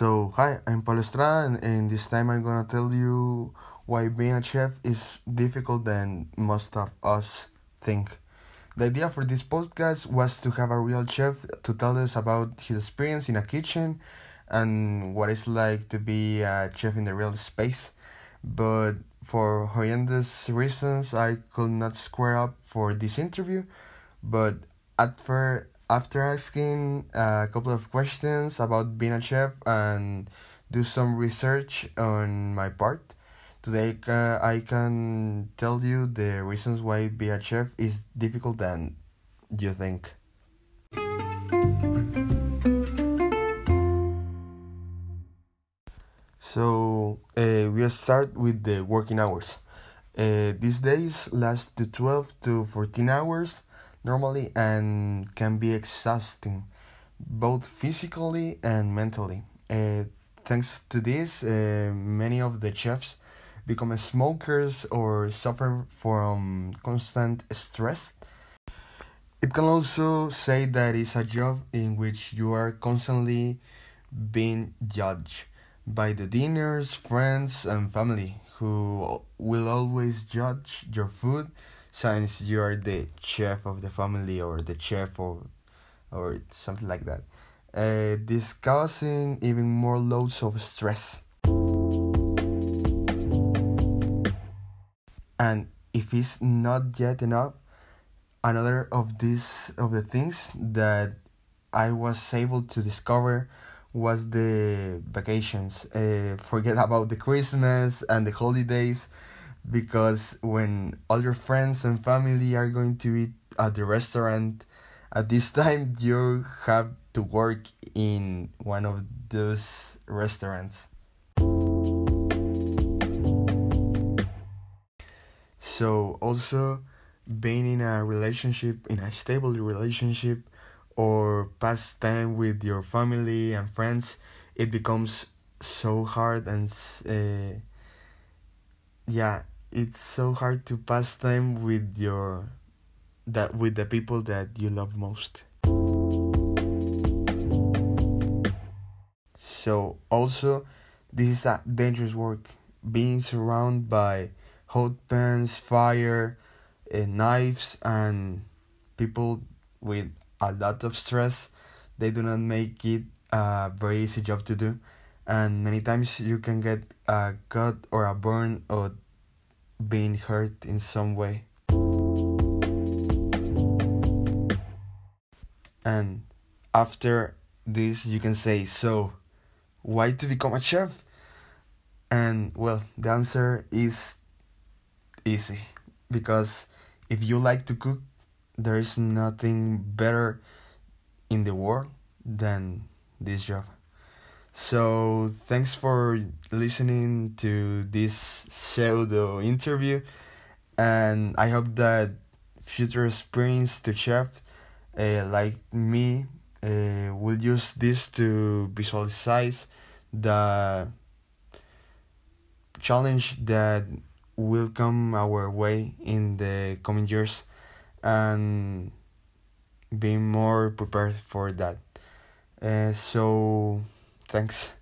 So, hi, I'm Paulo Estrada, and, this time I'm gonna tell you why being a chef is difficult than most of us think. The idea for this podcast was to have a real chef to tell us about his experience in a kitchen and what it's like to be a chef in the real space. But for horrendous reasons, I could not square up for this interview. But at first, after asking a couple of questions about being a chef and do some research on my part, today uh, I can tell you the reasons why being a chef is difficult than you think. So uh, we start with the working hours. Uh, these days last to 12 to 14 hours normally and can be exhausting, both physically and mentally. Uh, thanks to this, uh, many of the chefs become smokers or suffer from constant stress. It can also say that it's a job in which you are constantly being judged by the dinners, friends, and family who will always judge your food since you are the chef of the family or the chef or or something like that. Uh, this causing even more loads of stress. And if it's not yet enough, another of these of the things that I was able to discover was the vacations. Uh, forget about the Christmas and the holidays because when all your friends and family are going to eat at the restaurant at this time you have to work in one of those restaurants. So also being in a relationship in a stable relationship or pass time with your family and friends it becomes so hard and uh, yeah it's so hard to pass time with your that with the people that you love most. So also this is a dangerous work. Being surrounded by hot pans fire uh, knives and people with a lot of stress they do not make it a very easy job to do. And many times you can get a cut or a burn or being hurt in some way. And after this, you can say, So, why to become a chef? And well, the answer is easy because if you like to cook, there is nothing better in the world than this job. So thanks for listening to this pseudo interview, and I hope that future experience to chef uh, like me uh, will use this to visualize the challenge that will come our way in the coming years and being more prepared for that. Uh, so Thanks.